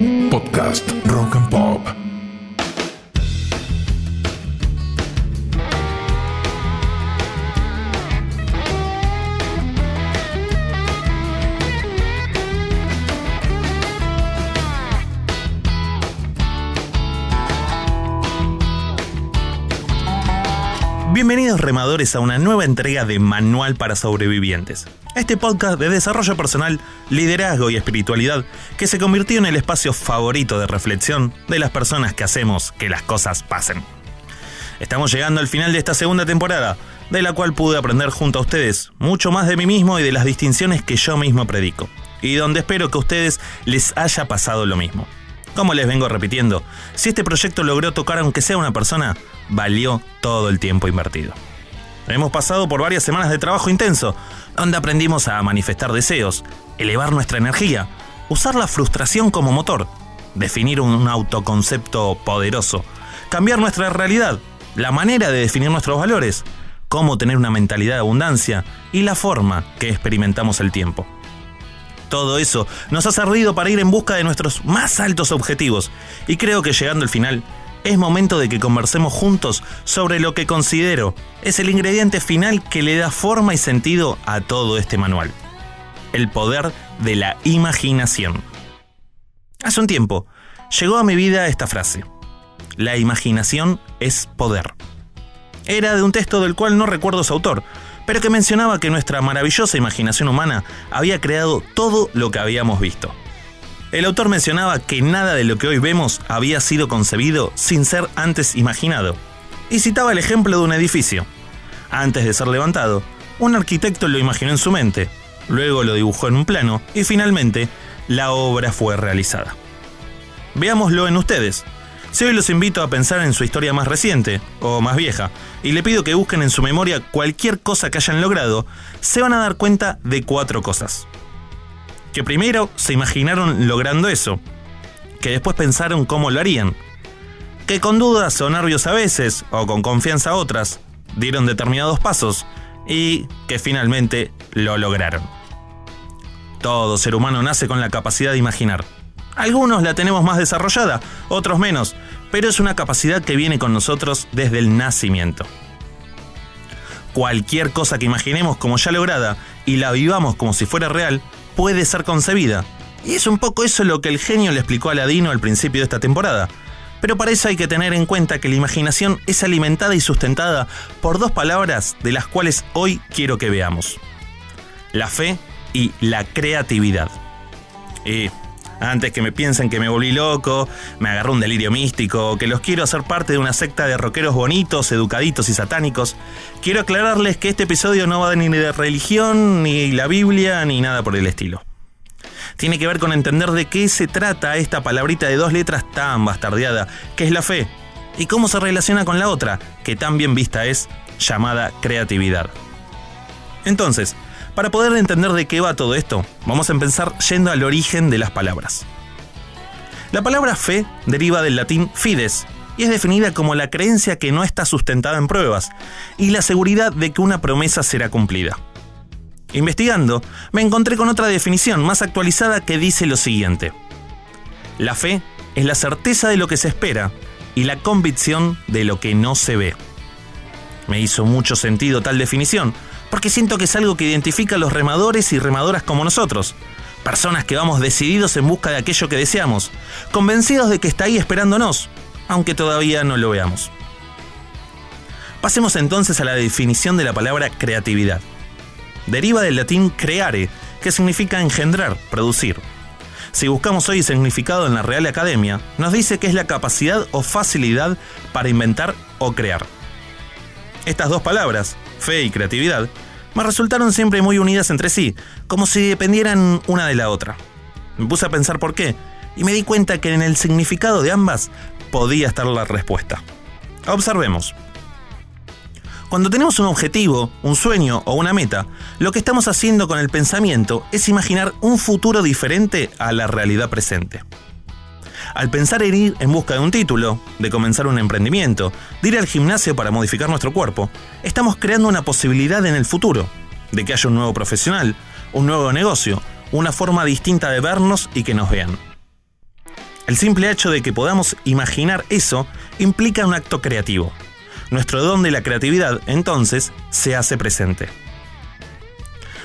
Podcast Rock and Pop. Bienvenidos remadores a una nueva entrega de Manual para Sobrevivientes. Este podcast de desarrollo personal, liderazgo y espiritualidad que se convirtió en el espacio favorito de reflexión de las personas que hacemos que las cosas pasen. Estamos llegando al final de esta segunda temporada, de la cual pude aprender junto a ustedes mucho más de mí mismo y de las distinciones que yo mismo predico, y donde espero que a ustedes les haya pasado lo mismo. Como les vengo repitiendo, si este proyecto logró tocar aunque sea una persona, valió todo el tiempo invertido. Hemos pasado por varias semanas de trabajo intenso, donde aprendimos a manifestar deseos, elevar nuestra energía, usar la frustración como motor, definir un autoconcepto poderoso, cambiar nuestra realidad, la manera de definir nuestros valores, cómo tener una mentalidad de abundancia y la forma que experimentamos el tiempo. Todo eso nos ha servido para ir en busca de nuestros más altos objetivos y creo que llegando al final es momento de que conversemos juntos sobre lo que considero es el ingrediente final que le da forma y sentido a todo este manual. El poder de la imaginación. Hace un tiempo llegó a mi vida esta frase. La imaginación es poder. Era de un texto del cual no recuerdo su autor, pero que mencionaba que nuestra maravillosa imaginación humana había creado todo lo que habíamos visto. El autor mencionaba que nada de lo que hoy vemos había sido concebido sin ser antes imaginado, y citaba el ejemplo de un edificio. Antes de ser levantado, un arquitecto lo imaginó en su mente, luego lo dibujó en un plano y finalmente la obra fue realizada. Veámoslo en ustedes. Si hoy los invito a pensar en su historia más reciente, o más vieja, y le pido que busquen en su memoria cualquier cosa que hayan logrado, se van a dar cuenta de cuatro cosas. Que primero se imaginaron logrando eso, que después pensaron cómo lo harían, que con dudas o nervios a veces, o con confianza a otras, dieron determinados pasos, y que finalmente lo lograron. Todo ser humano nace con la capacidad de imaginar. Algunos la tenemos más desarrollada, otros menos, pero es una capacidad que viene con nosotros desde el nacimiento. Cualquier cosa que imaginemos como ya lograda y la vivamos como si fuera real, puede ser concebida. Y es un poco eso lo que el genio le explicó a Ladino al principio de esta temporada. Pero para eso hay que tener en cuenta que la imaginación es alimentada y sustentada por dos palabras de las cuales hoy quiero que veamos. La fe y la creatividad. Y antes que me piensen que me volví loco, me agarró un delirio místico, que los quiero hacer parte de una secta de rockeros bonitos, educaditos y satánicos, quiero aclararles que este episodio no va ni de religión, ni la Biblia, ni nada por el estilo. Tiene que ver con entender de qué se trata esta palabrita de dos letras tan bastardeada, que es la fe, y cómo se relaciona con la otra, que tan bien vista es, llamada creatividad. Entonces, para poder entender de qué va todo esto, vamos a empezar yendo al origen de las palabras. La palabra fe deriva del latín fides y es definida como la creencia que no está sustentada en pruebas y la seguridad de que una promesa será cumplida. Investigando, me encontré con otra definición más actualizada que dice lo siguiente. La fe es la certeza de lo que se espera y la convicción de lo que no se ve. Me hizo mucho sentido tal definición, porque siento que es algo que identifica a los remadores y remadoras como nosotros. Personas que vamos decididos en busca de aquello que deseamos, convencidos de que está ahí esperándonos, aunque todavía no lo veamos. Pasemos entonces a la definición de la palabra creatividad. Deriva del latín creare, que significa engendrar, producir. Si buscamos hoy significado en la Real Academia, nos dice que es la capacidad o facilidad para inventar o crear. Estas dos palabras, fe y creatividad, me resultaron siempre muy unidas entre sí, como si dependieran una de la otra. Me puse a pensar por qué, y me di cuenta que en el significado de ambas podía estar la respuesta. Observemos. Cuando tenemos un objetivo, un sueño o una meta, lo que estamos haciendo con el pensamiento es imaginar un futuro diferente a la realidad presente. Al pensar en ir en busca de un título, de comenzar un emprendimiento, de ir al gimnasio para modificar nuestro cuerpo, estamos creando una posibilidad en el futuro, de que haya un nuevo profesional, un nuevo negocio, una forma distinta de vernos y que nos vean. El simple hecho de que podamos imaginar eso implica un acto creativo. Nuestro don de la creatividad, entonces, se hace presente.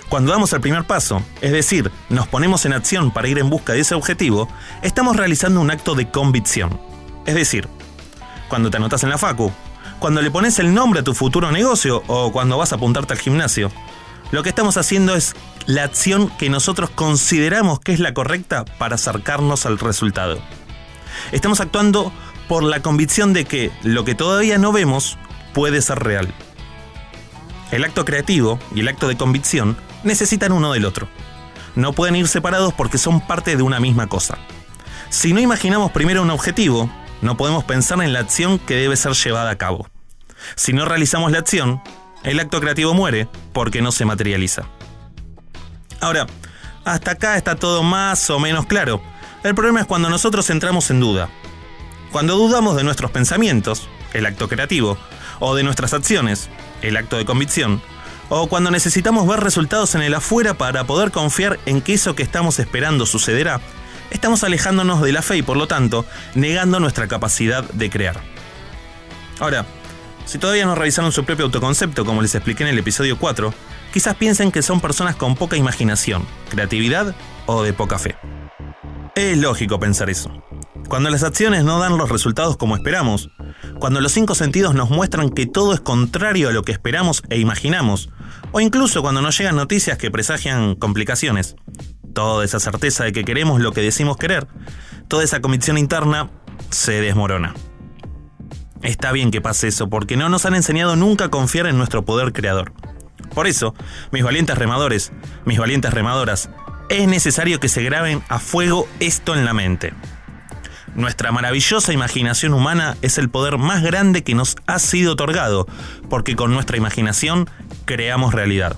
Cuando damos el primer paso, es decir, nos ponemos en acción para ir en busca de ese objetivo, estamos realizando un acto de convicción. Es decir, cuando te anotas en la facu, cuando le pones el nombre a tu futuro negocio o cuando vas a apuntarte al gimnasio, lo que estamos haciendo es la acción que nosotros consideramos que es la correcta para acercarnos al resultado. Estamos actuando por la convicción de que lo que todavía no vemos puede ser real. El acto creativo y el acto de convicción necesitan uno del otro. No pueden ir separados porque son parte de una misma cosa. Si no imaginamos primero un objetivo, no podemos pensar en la acción que debe ser llevada a cabo. Si no realizamos la acción, el acto creativo muere porque no se materializa. Ahora, hasta acá está todo más o menos claro. El problema es cuando nosotros entramos en duda. Cuando dudamos de nuestros pensamientos, el acto creativo, o de nuestras acciones, el acto de convicción, o cuando necesitamos ver resultados en el afuera para poder confiar en que eso que estamos esperando sucederá, estamos alejándonos de la fe y por lo tanto negando nuestra capacidad de crear. Ahora, si todavía no revisaron su propio autoconcepto como les expliqué en el episodio 4, quizás piensen que son personas con poca imaginación, creatividad o de poca fe. Es lógico pensar eso. Cuando las acciones no dan los resultados como esperamos, cuando los cinco sentidos nos muestran que todo es contrario a lo que esperamos e imaginamos, o incluso cuando nos llegan noticias que presagian complicaciones, toda esa certeza de que queremos lo que decimos querer, toda esa convicción interna se desmorona. Está bien que pase eso porque no nos han enseñado nunca a confiar en nuestro poder creador. Por eso, mis valientes remadores, mis valientes remadoras, es necesario que se graben a fuego esto en la mente. Nuestra maravillosa imaginación humana es el poder más grande que nos ha sido otorgado, porque con nuestra imaginación creamos realidad.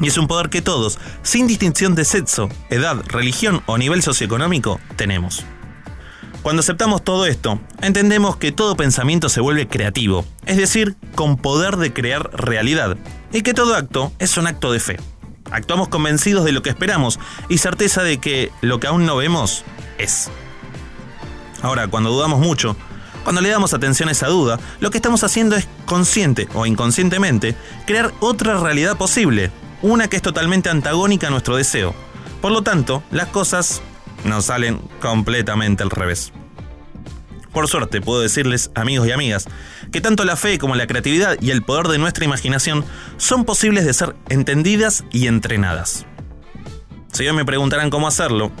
Y es un poder que todos, sin distinción de sexo, edad, religión o nivel socioeconómico, tenemos. Cuando aceptamos todo esto, entendemos que todo pensamiento se vuelve creativo, es decir, con poder de crear realidad, y que todo acto es un acto de fe. Actuamos convencidos de lo que esperamos y certeza de que lo que aún no vemos es. Ahora, cuando dudamos mucho, cuando le damos atención a esa duda, lo que estamos haciendo es consciente o inconscientemente crear otra realidad posible, una que es totalmente antagónica a nuestro deseo. Por lo tanto, las cosas nos salen completamente al revés. Por suerte, puedo decirles, amigos y amigas, que tanto la fe como la creatividad y el poder de nuestra imaginación son posibles de ser entendidas y entrenadas. Si hoy me preguntarán cómo hacerlo,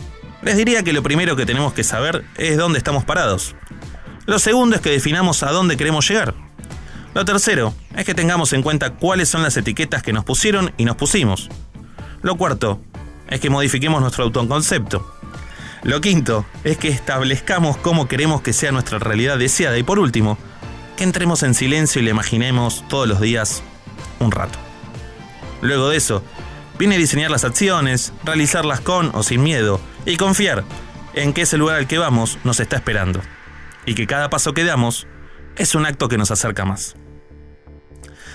les diría que lo primero que tenemos que saber es dónde estamos parados. Lo segundo es que definamos a dónde queremos llegar. Lo tercero es que tengamos en cuenta cuáles son las etiquetas que nos pusieron y nos pusimos. Lo cuarto es que modifiquemos nuestro autoconcepto. Lo quinto es que establezcamos cómo queremos que sea nuestra realidad deseada. Y por último, que entremos en silencio y le imaginemos todos los días un rato. Luego de eso, viene diseñar las acciones, realizarlas con o sin miedo y confiar en que ese lugar al que vamos nos está esperando. Y que cada paso que damos es un acto que nos acerca más.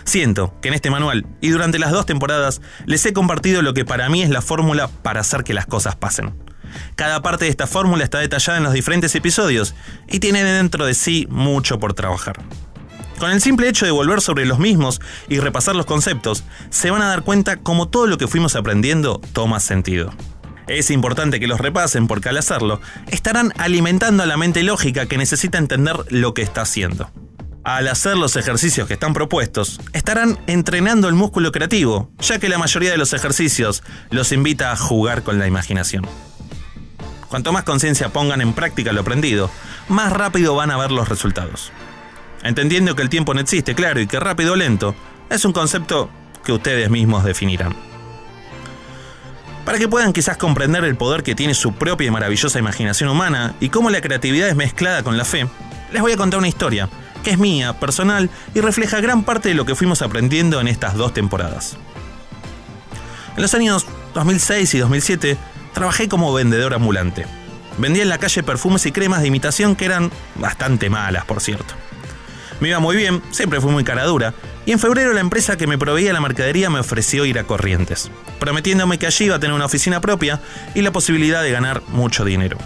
Siento que en este manual y durante las dos temporadas les he compartido lo que para mí es la fórmula para hacer que las cosas pasen. Cada parte de esta fórmula está detallada en los diferentes episodios y tiene dentro de sí mucho por trabajar. Con el simple hecho de volver sobre los mismos y repasar los conceptos, se van a dar cuenta cómo todo lo que fuimos aprendiendo toma sentido. Es importante que los repasen porque al hacerlo, estarán alimentando a la mente lógica que necesita entender lo que está haciendo. Al hacer los ejercicios que están propuestos, estarán entrenando el músculo creativo, ya que la mayoría de los ejercicios los invita a jugar con la imaginación. Cuanto más conciencia pongan en práctica lo aprendido, más rápido van a ver los resultados. Entendiendo que el tiempo no existe, claro, y que rápido o lento es un concepto que ustedes mismos definirán. Para que puedan quizás comprender el poder que tiene su propia y maravillosa imaginación humana y cómo la creatividad es mezclada con la fe, les voy a contar una historia que es mía, personal y refleja gran parte de lo que fuimos aprendiendo en estas dos temporadas. En los años 2006 y 2007 trabajé como vendedor ambulante. Vendía en la calle perfumes y cremas de imitación que eran bastante malas, por cierto. Me iba muy bien, siempre fui muy cara dura, y en febrero la empresa que me proveía la mercadería me ofreció ir a Corrientes, prometiéndome que allí iba a tener una oficina propia y la posibilidad de ganar mucho dinero.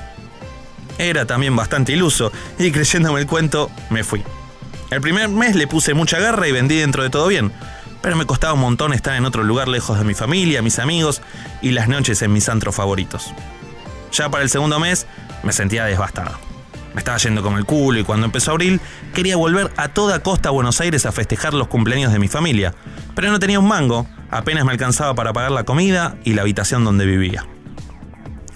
Era también bastante iluso y creyéndome el cuento, me fui. El primer mes le puse mucha garra y vendí dentro de todo bien, pero me costaba un montón estar en otro lugar lejos de mi familia, mis amigos y las noches en mis antros favoritos. Ya para el segundo mes me sentía devastado. Me estaba yendo como el culo y cuando empezó abril quería volver a toda costa a Buenos Aires a festejar los cumpleaños de mi familia, pero no tenía un mango, apenas me alcanzaba para pagar la comida y la habitación donde vivía.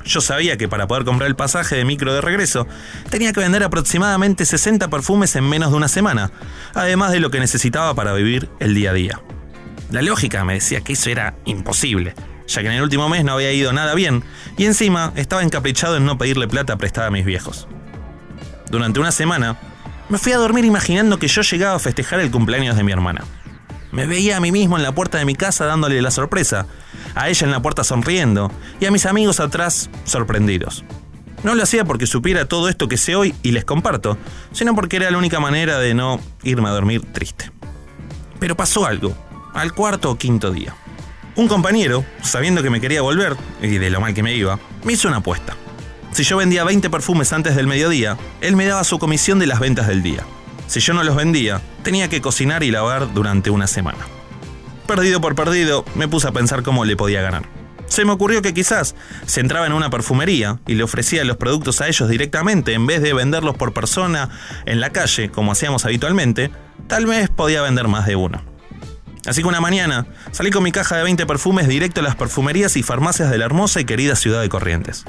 Yo sabía que para poder comprar el pasaje de micro de regreso tenía que vender aproximadamente 60 perfumes en menos de una semana, además de lo que necesitaba para vivir el día a día. La lógica me decía que eso era imposible, ya que en el último mes no había ido nada bien y encima estaba encaprichado en no pedirle plata prestada a mis viejos. Durante una semana, me fui a dormir imaginando que yo llegaba a festejar el cumpleaños de mi hermana. Me veía a mí mismo en la puerta de mi casa dándole la sorpresa, a ella en la puerta sonriendo y a mis amigos atrás sorprendidos. No lo hacía porque supiera todo esto que sé hoy y les comparto, sino porque era la única manera de no irme a dormir triste. Pero pasó algo, al cuarto o quinto día. Un compañero, sabiendo que me quería volver, y de lo mal que me iba, me hizo una apuesta. Si yo vendía 20 perfumes antes del mediodía, él me daba su comisión de las ventas del día. Si yo no los vendía, tenía que cocinar y lavar durante una semana. Perdido por perdido, me puse a pensar cómo le podía ganar. Se me ocurrió que quizás, si entraba en una perfumería y le ofrecía los productos a ellos directamente en vez de venderlos por persona en la calle, como hacíamos habitualmente, tal vez podía vender más de uno. Así que una mañana salí con mi caja de 20 perfumes directo a las perfumerías y farmacias de la hermosa y querida ciudad de Corrientes.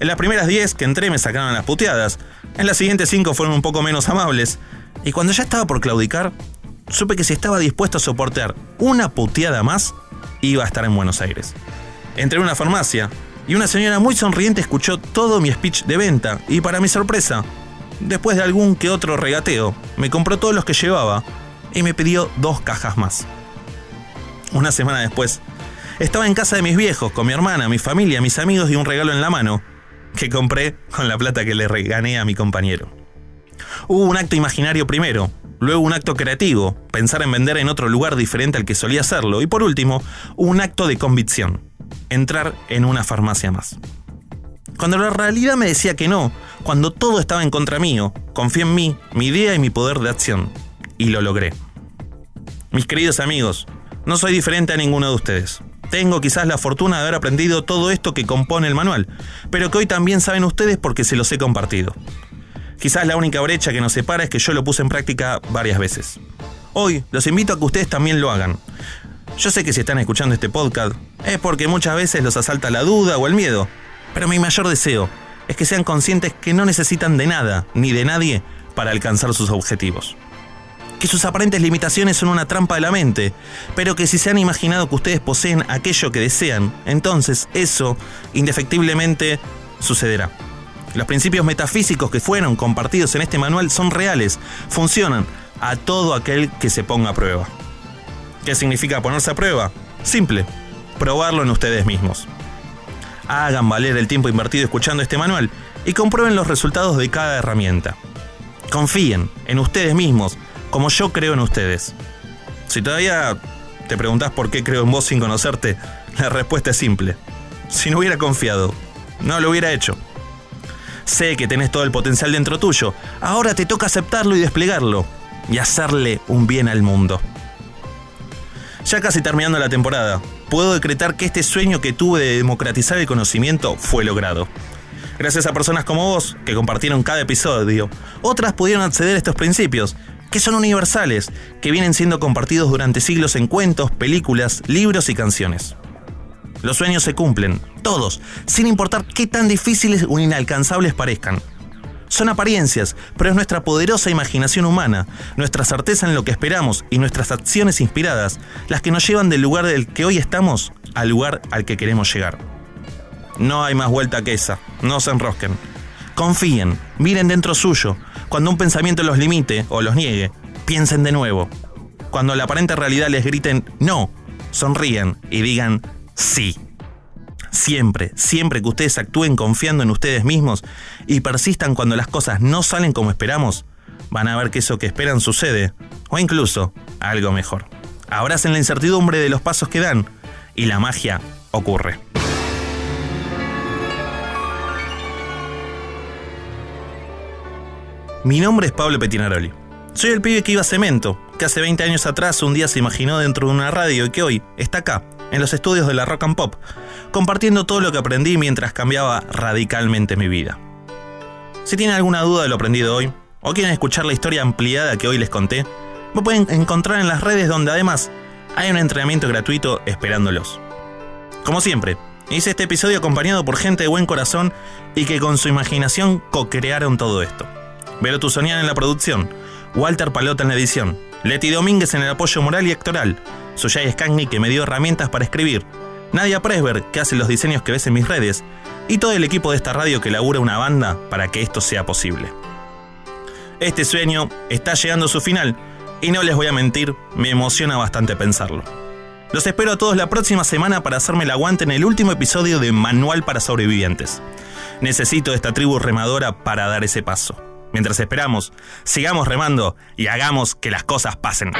En las primeras 10 que entré me sacaron las puteadas, en las siguientes 5 fueron un poco menos amables, y cuando ya estaba por claudicar, supe que si estaba dispuesto a soportar una puteada más, iba a estar en Buenos Aires. Entré en una farmacia y una señora muy sonriente escuchó todo mi speech de venta y para mi sorpresa, después de algún que otro regateo, me compró todos los que llevaba y me pidió dos cajas más. Una semana después, estaba en casa de mis viejos, con mi hermana, mi familia, mis amigos y un regalo en la mano, que compré con la plata que le regané a mi compañero. Hubo un acto imaginario primero, luego un acto creativo, pensar en vender en otro lugar diferente al que solía hacerlo, y por último, un acto de convicción, entrar en una farmacia más. Cuando la realidad me decía que no, cuando todo estaba en contra mío, confié en mí, mi idea y mi poder de acción, y lo logré. Mis queridos amigos, no soy diferente a ninguno de ustedes. Tengo quizás la fortuna de haber aprendido todo esto que compone el manual, pero que hoy también saben ustedes porque se los he compartido. Quizás la única brecha que nos separa es que yo lo puse en práctica varias veces. Hoy los invito a que ustedes también lo hagan. Yo sé que si están escuchando este podcast es porque muchas veces los asalta la duda o el miedo, pero mi mayor deseo es que sean conscientes que no necesitan de nada ni de nadie para alcanzar sus objetivos que sus aparentes limitaciones son una trampa de la mente, pero que si se han imaginado que ustedes poseen aquello que desean, entonces eso indefectiblemente sucederá. Los principios metafísicos que fueron compartidos en este manual son reales, funcionan a todo aquel que se ponga a prueba. ¿Qué significa ponerse a prueba? Simple, probarlo en ustedes mismos. Hagan valer el tiempo invertido escuchando este manual y comprueben los resultados de cada herramienta. Confíen en ustedes mismos como yo creo en ustedes. Si todavía te preguntás por qué creo en vos sin conocerte, la respuesta es simple. Si no hubiera confiado, no lo hubiera hecho. Sé que tenés todo el potencial dentro tuyo, ahora te toca aceptarlo y desplegarlo, y hacerle un bien al mundo. Ya casi terminando la temporada, puedo decretar que este sueño que tuve de democratizar el conocimiento fue logrado. Gracias a personas como vos, que compartieron cada episodio, otras pudieron acceder a estos principios que son universales, que vienen siendo compartidos durante siglos en cuentos, películas, libros y canciones. Los sueños se cumplen, todos, sin importar qué tan difíciles o inalcanzables parezcan. Son apariencias, pero es nuestra poderosa imaginación humana, nuestra certeza en lo que esperamos y nuestras acciones inspiradas las que nos llevan del lugar del que hoy estamos al lugar al que queremos llegar. No hay más vuelta que esa, no se enrosquen. Confíen, miren dentro suyo, cuando un pensamiento los limite o los niegue, piensen de nuevo. Cuando la aparente realidad les griten no, sonríen y digan sí. Siempre, siempre que ustedes actúen confiando en ustedes mismos y persistan cuando las cosas no salen como esperamos, van a ver que eso que esperan sucede, o incluso algo mejor. Abracen la incertidumbre de los pasos que dan y la magia ocurre. Mi nombre es Pablo Petinaroli. Soy el pibe que iba a cemento, que hace 20 años atrás un día se imaginó dentro de una radio y que hoy está acá, en los estudios de la Rock and Pop, compartiendo todo lo que aprendí mientras cambiaba radicalmente mi vida. Si tienen alguna duda de lo aprendido hoy, o quieren escuchar la historia ampliada que hoy les conté, me pueden encontrar en las redes donde además hay un entrenamiento gratuito esperándolos. Como siempre, hice este episodio acompañado por gente de buen corazón y que con su imaginación co-crearon todo esto. Vero Tuzonian en la producción, Walter Palota en la edición, Leti Domínguez en el apoyo moral y actoral, Suyay Skagni que me dio herramientas para escribir, Nadia Presberg que hace los diseños que ves en mis redes, y todo el equipo de esta radio que labura una banda para que esto sea posible. Este sueño está llegando a su final y no les voy a mentir, me emociona bastante pensarlo. Los espero a todos la próxima semana para hacerme el aguante en el último episodio de Manual para Sobrevivientes. Necesito esta tribu remadora para dar ese paso. Mientras esperamos, sigamos remando y hagamos que las cosas pasen.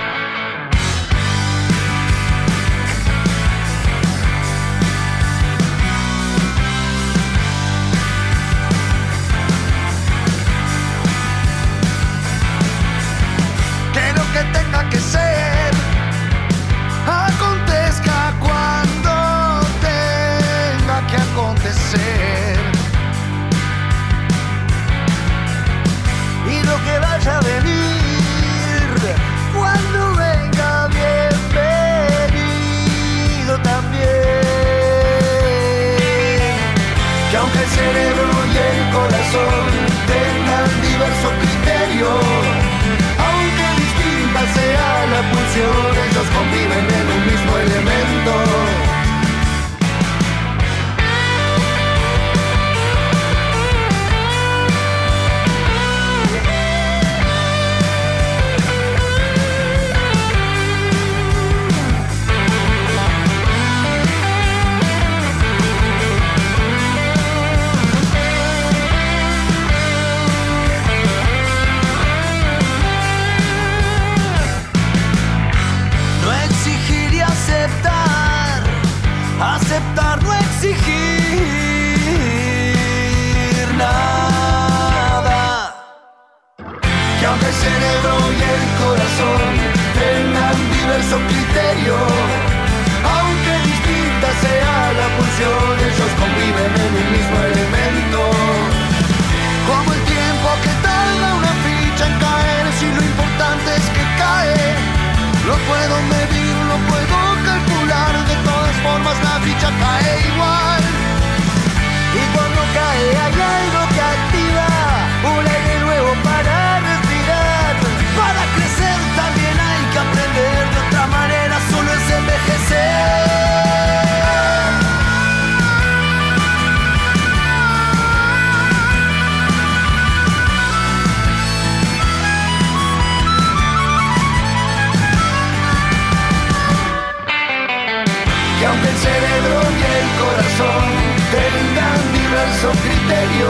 Que